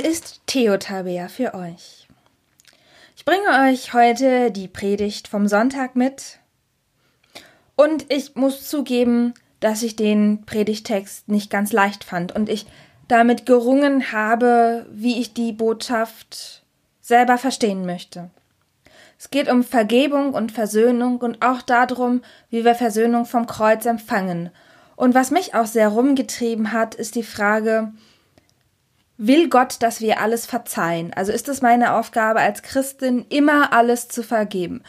Hier ist Theo Tabea für euch. Ich bringe euch heute die Predigt vom Sonntag mit. Und ich muss zugeben, dass ich den Predigtext nicht ganz leicht fand und ich damit gerungen habe, wie ich die Botschaft selber verstehen möchte. Es geht um Vergebung und Versöhnung und auch darum, wie wir Versöhnung vom Kreuz empfangen. Und was mich auch sehr rumgetrieben hat, ist die Frage, will Gott, dass wir alles verzeihen? Also ist es meine Aufgabe als Christin, immer alles zu vergeben?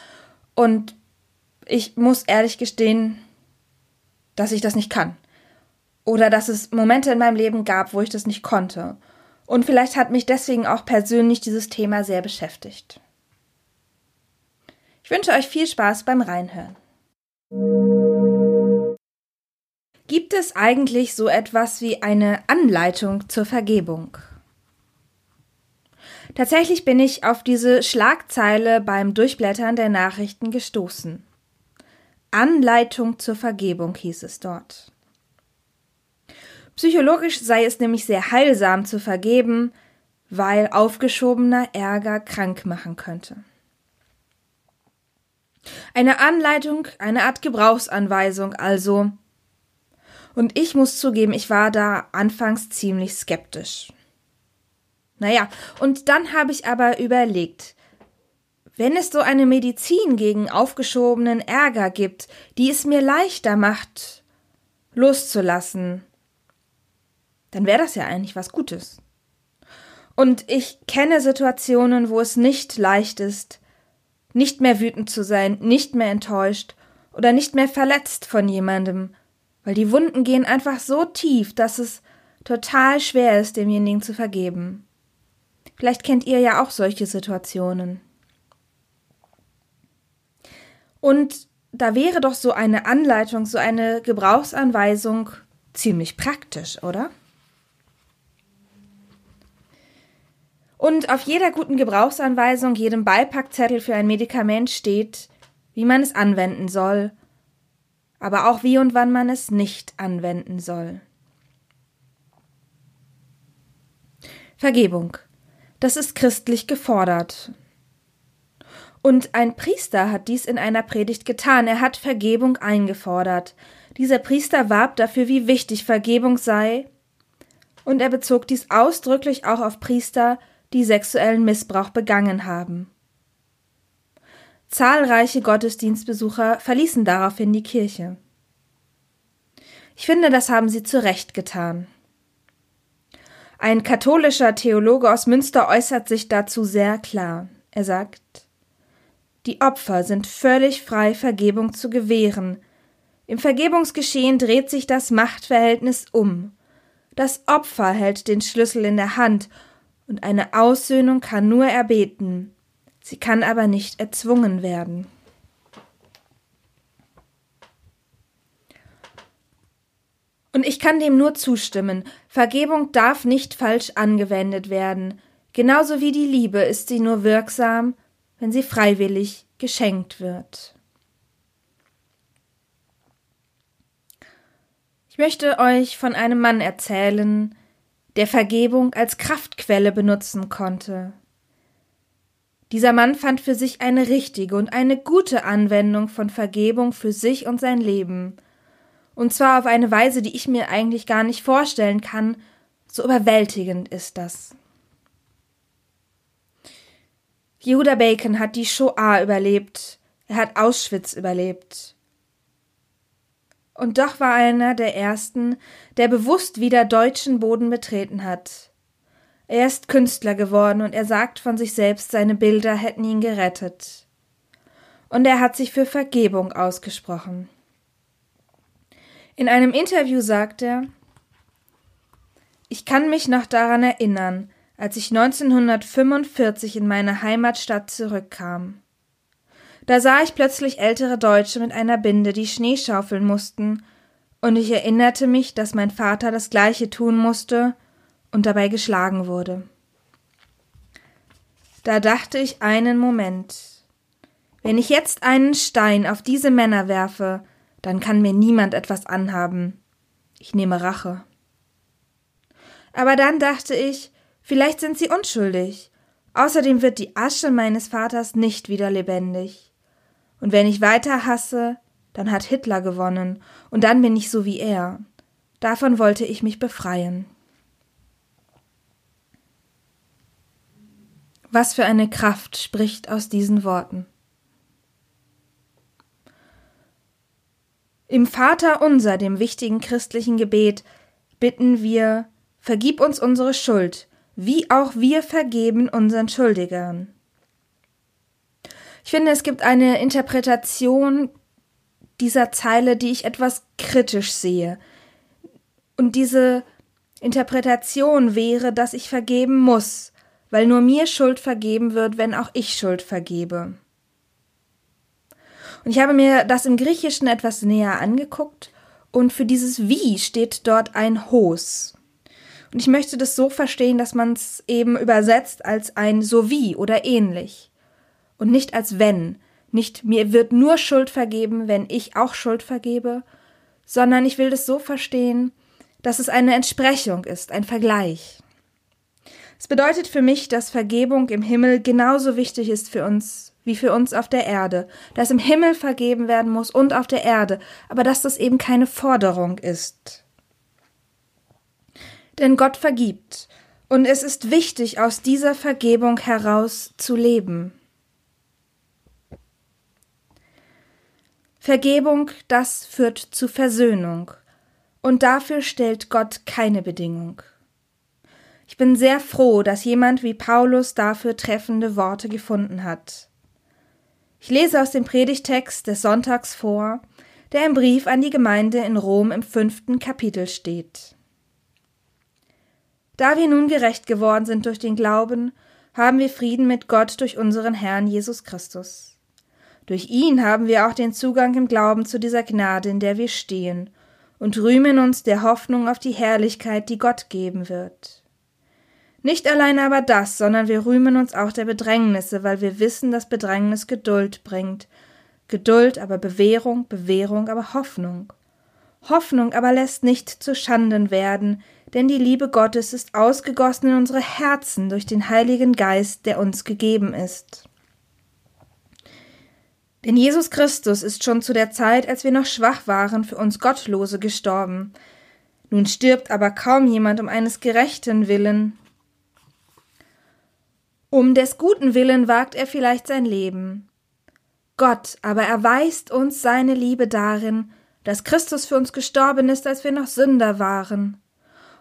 Und ich muss ehrlich gestehen, dass ich das nicht kann. Oder dass es Momente in meinem Leben gab, wo ich das nicht konnte. Und vielleicht hat mich deswegen auch persönlich dieses Thema sehr beschäftigt. Ich wünsche euch viel Spaß beim Reinhören. Gibt es eigentlich so etwas wie eine Anleitung zur Vergebung? Tatsächlich bin ich auf diese Schlagzeile beim Durchblättern der Nachrichten gestoßen. Anleitung zur Vergebung hieß es dort. Psychologisch sei es nämlich sehr heilsam zu vergeben, weil aufgeschobener Ärger krank machen könnte. Eine Anleitung, eine Art Gebrauchsanweisung also, und ich muss zugeben, ich war da anfangs ziemlich skeptisch. Naja, und dann habe ich aber überlegt, wenn es so eine Medizin gegen aufgeschobenen Ärger gibt, die es mir leichter macht, loszulassen, dann wäre das ja eigentlich was Gutes. Und ich kenne Situationen, wo es nicht leicht ist, nicht mehr wütend zu sein, nicht mehr enttäuscht oder nicht mehr verletzt von jemandem, weil die Wunden gehen einfach so tief, dass es total schwer ist, demjenigen zu vergeben. Vielleicht kennt ihr ja auch solche Situationen. Und da wäre doch so eine Anleitung, so eine Gebrauchsanweisung ziemlich praktisch, oder? Und auf jeder guten Gebrauchsanweisung, jedem Beipackzettel für ein Medikament steht, wie man es anwenden soll aber auch wie und wann man es nicht anwenden soll. Vergebung. Das ist christlich gefordert. Und ein Priester hat dies in einer Predigt getan. Er hat Vergebung eingefordert. Dieser Priester warb dafür, wie wichtig Vergebung sei, und er bezog dies ausdrücklich auch auf Priester, die sexuellen Missbrauch begangen haben. Zahlreiche Gottesdienstbesucher verließen daraufhin die Kirche. Ich finde, das haben sie zu Recht getan. Ein katholischer Theologe aus Münster äußert sich dazu sehr klar. Er sagt, die Opfer sind völlig frei, Vergebung zu gewähren. Im Vergebungsgeschehen dreht sich das Machtverhältnis um. Das Opfer hält den Schlüssel in der Hand, und eine Aussöhnung kann nur erbeten, Sie kann aber nicht erzwungen werden. Und ich kann dem nur zustimmen. Vergebung darf nicht falsch angewendet werden. Genauso wie die Liebe ist sie nur wirksam, wenn sie freiwillig geschenkt wird. Ich möchte euch von einem Mann erzählen, der Vergebung als Kraftquelle benutzen konnte. Dieser Mann fand für sich eine richtige und eine gute Anwendung von Vergebung für sich und sein Leben. Und zwar auf eine Weise, die ich mir eigentlich gar nicht vorstellen kann, so überwältigend ist das. Yehuda Bacon hat die Shoah überlebt, er hat Auschwitz überlebt. Und doch war einer der ersten, der bewusst wieder deutschen Boden betreten hat. Er ist Künstler geworden und er sagt von sich selbst, seine Bilder hätten ihn gerettet. Und er hat sich für Vergebung ausgesprochen. In einem Interview sagt er, ich kann mich noch daran erinnern, als ich 1945 in meine Heimatstadt zurückkam. Da sah ich plötzlich ältere Deutsche mit einer Binde, die Schnee schaufeln mussten, und ich erinnerte mich, dass mein Vater das gleiche tun musste, und dabei geschlagen wurde. Da dachte ich einen Moment. Wenn ich jetzt einen Stein auf diese Männer werfe, dann kann mir niemand etwas anhaben. Ich nehme Rache. Aber dann dachte ich, Vielleicht sind sie unschuldig. Außerdem wird die Asche meines Vaters nicht wieder lebendig. Und wenn ich weiter hasse, dann hat Hitler gewonnen, und dann bin ich so wie er. Davon wollte ich mich befreien. Was für eine Kraft spricht aus diesen Worten. Im Vater unser, dem wichtigen christlichen Gebet, bitten wir, vergib uns unsere Schuld, wie auch wir vergeben unseren Schuldigern. Ich finde, es gibt eine Interpretation dieser Zeile, die ich etwas kritisch sehe. Und diese Interpretation wäre, dass ich vergeben muss, weil nur mir Schuld vergeben wird, wenn auch ich Schuld vergebe. Und ich habe mir das im Griechischen etwas näher angeguckt und für dieses Wie steht dort ein Hos. Und ich möchte das so verstehen, dass man es eben übersetzt als ein so wie oder ähnlich und nicht als wenn. Nicht mir wird nur Schuld vergeben, wenn ich auch Schuld vergebe, sondern ich will das so verstehen, dass es eine Entsprechung ist, ein Vergleich. Es bedeutet für mich, dass Vergebung im Himmel genauso wichtig ist für uns wie für uns auf der Erde, dass im Himmel vergeben werden muss und auf der Erde, aber dass das eben keine Forderung ist. Denn Gott vergibt, und es ist wichtig, aus dieser Vergebung heraus zu leben. Vergebung, das führt zu Versöhnung, und dafür stellt Gott keine Bedingung. Ich bin sehr froh, dass jemand wie Paulus dafür treffende Worte gefunden hat. Ich lese aus dem Predigtext des Sonntags vor, der im Brief an die Gemeinde in Rom im fünften Kapitel steht. Da wir nun gerecht geworden sind durch den Glauben, haben wir Frieden mit Gott durch unseren Herrn Jesus Christus. Durch ihn haben wir auch den Zugang im Glauben zu dieser Gnade, in der wir stehen, und rühmen uns der Hoffnung auf die Herrlichkeit, die Gott geben wird. Nicht allein aber das, sondern wir rühmen uns auch der Bedrängnisse, weil wir wissen, dass Bedrängnis Geduld bringt. Geduld aber Bewährung, Bewährung aber Hoffnung. Hoffnung aber lässt nicht zu Schanden werden, denn die Liebe Gottes ist ausgegossen in unsere Herzen durch den Heiligen Geist, der uns gegeben ist. Denn Jesus Christus ist schon zu der Zeit, als wir noch schwach waren, für uns Gottlose gestorben. Nun stirbt aber kaum jemand um eines Gerechten willen, um des guten Willen wagt er vielleicht sein Leben. Gott aber erweist uns seine Liebe darin, dass Christus für uns gestorben ist, als wir noch Sünder waren.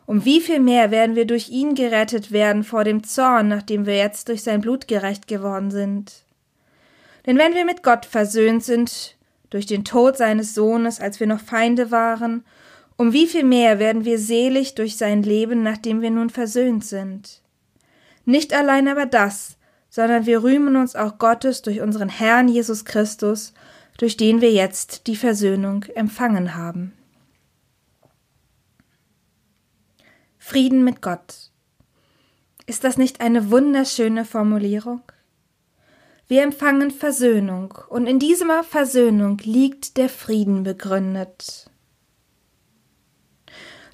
Um wie viel mehr werden wir durch ihn gerettet werden vor dem Zorn, nachdem wir jetzt durch sein Blut gerecht geworden sind. Denn wenn wir mit Gott versöhnt sind, durch den Tod seines Sohnes, als wir noch Feinde waren, um wie viel mehr werden wir selig durch sein Leben, nachdem wir nun versöhnt sind. Nicht allein aber das, sondern wir rühmen uns auch Gottes durch unseren Herrn Jesus Christus, durch den wir jetzt die Versöhnung empfangen haben. Frieden mit Gott. Ist das nicht eine wunderschöne Formulierung? Wir empfangen Versöhnung, und in dieser Versöhnung liegt der Frieden begründet.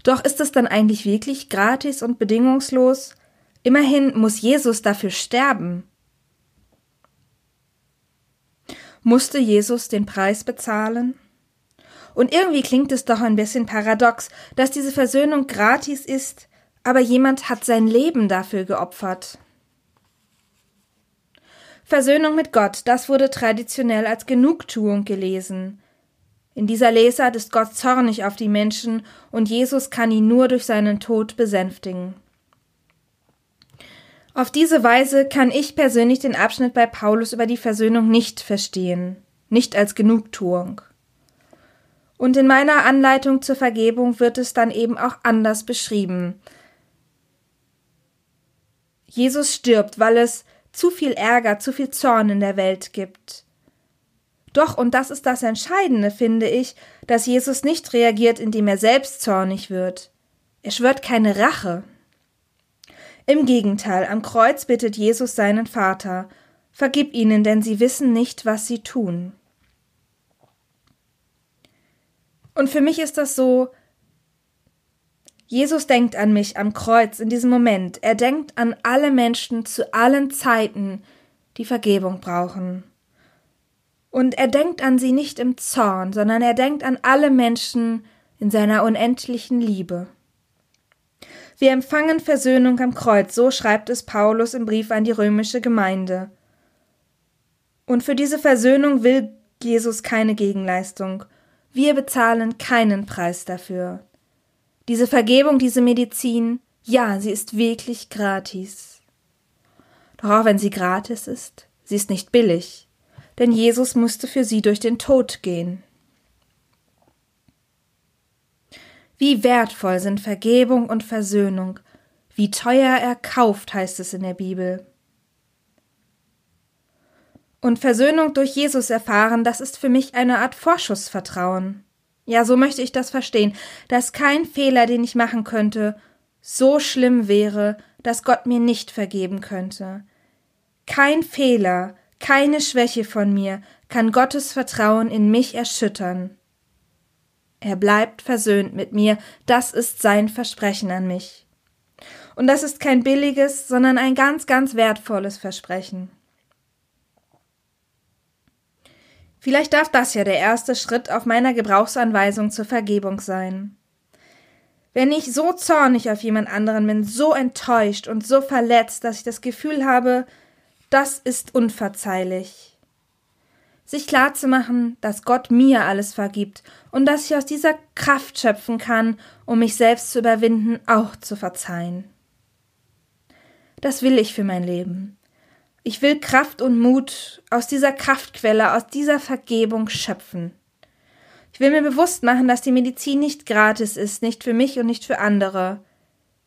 Doch ist es dann eigentlich wirklich gratis und bedingungslos, Immerhin muss Jesus dafür sterben. Musste Jesus den Preis bezahlen? Und irgendwie klingt es doch ein bisschen paradox, dass diese Versöhnung gratis ist, aber jemand hat sein Leben dafür geopfert. Versöhnung mit Gott, das wurde traditionell als Genugtuung gelesen. In dieser Lesart ist Gott zornig auf die Menschen und Jesus kann ihn nur durch seinen Tod besänftigen. Auf diese Weise kann ich persönlich den Abschnitt bei Paulus über die Versöhnung nicht verstehen, nicht als Genugtuung. Und in meiner Anleitung zur Vergebung wird es dann eben auch anders beschrieben. Jesus stirbt, weil es zu viel Ärger, zu viel Zorn in der Welt gibt. Doch, und das ist das Entscheidende, finde ich, dass Jesus nicht reagiert, indem er selbst zornig wird. Er schwört keine Rache, im Gegenteil, am Kreuz bittet Jesus seinen Vater, Vergib ihnen, denn sie wissen nicht, was sie tun. Und für mich ist das so, Jesus denkt an mich am Kreuz in diesem Moment. Er denkt an alle Menschen zu allen Zeiten, die Vergebung brauchen. Und er denkt an sie nicht im Zorn, sondern er denkt an alle Menschen in seiner unendlichen Liebe. Wir empfangen Versöhnung am Kreuz, so schreibt es Paulus im Brief an die römische Gemeinde. Und für diese Versöhnung will Jesus keine Gegenleistung. Wir bezahlen keinen Preis dafür. Diese Vergebung, diese Medizin, ja, sie ist wirklich gratis. Doch auch wenn sie gratis ist, sie ist nicht billig, denn Jesus musste für sie durch den Tod gehen. Wie wertvoll sind Vergebung und Versöhnung, wie teuer erkauft heißt es in der Bibel. Und Versöhnung durch Jesus erfahren, das ist für mich eine Art Vorschussvertrauen. Ja, so möchte ich das verstehen, dass kein Fehler, den ich machen könnte, so schlimm wäre, dass Gott mir nicht vergeben könnte. Kein Fehler, keine Schwäche von mir kann Gottes Vertrauen in mich erschüttern. Er bleibt versöhnt mit mir, das ist sein Versprechen an mich. Und das ist kein billiges, sondern ein ganz, ganz wertvolles Versprechen. Vielleicht darf das ja der erste Schritt auf meiner Gebrauchsanweisung zur Vergebung sein. Wenn ich so zornig auf jemand anderen bin, so enttäuscht und so verletzt, dass ich das Gefühl habe, das ist unverzeihlich. Sich klarzumachen, dass Gott mir alles vergibt und dass ich aus dieser Kraft schöpfen kann, um mich selbst zu überwinden, auch zu verzeihen. Das will ich für mein Leben. Ich will Kraft und Mut aus dieser Kraftquelle, aus dieser Vergebung schöpfen. Ich will mir bewusst machen, dass die Medizin nicht gratis ist, nicht für mich und nicht für andere.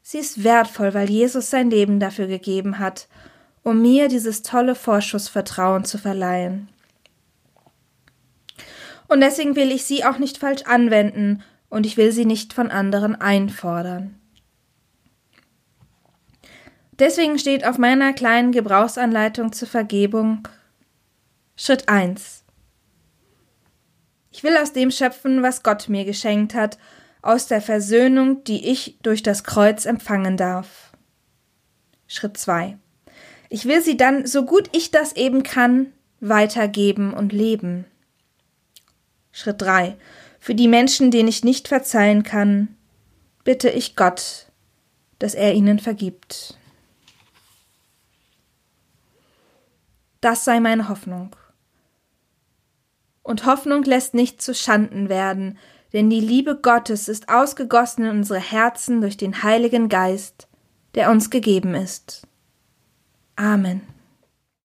Sie ist wertvoll, weil Jesus sein Leben dafür gegeben hat, um mir dieses tolle Vorschussvertrauen zu verleihen. Und deswegen will ich sie auch nicht falsch anwenden und ich will sie nicht von anderen einfordern. Deswegen steht auf meiner kleinen Gebrauchsanleitung zur Vergebung Schritt 1. Ich will aus dem schöpfen, was Gott mir geschenkt hat, aus der Versöhnung, die ich durch das Kreuz empfangen darf. Schritt 2. Ich will sie dann, so gut ich das eben kann, weitergeben und leben. Schritt 3. Für die Menschen, denen ich nicht verzeihen kann, bitte ich Gott, dass er ihnen vergibt. Das sei meine Hoffnung. Und Hoffnung lässt nicht zu Schanden werden, denn die Liebe Gottes ist ausgegossen in unsere Herzen durch den Heiligen Geist, der uns gegeben ist. Amen.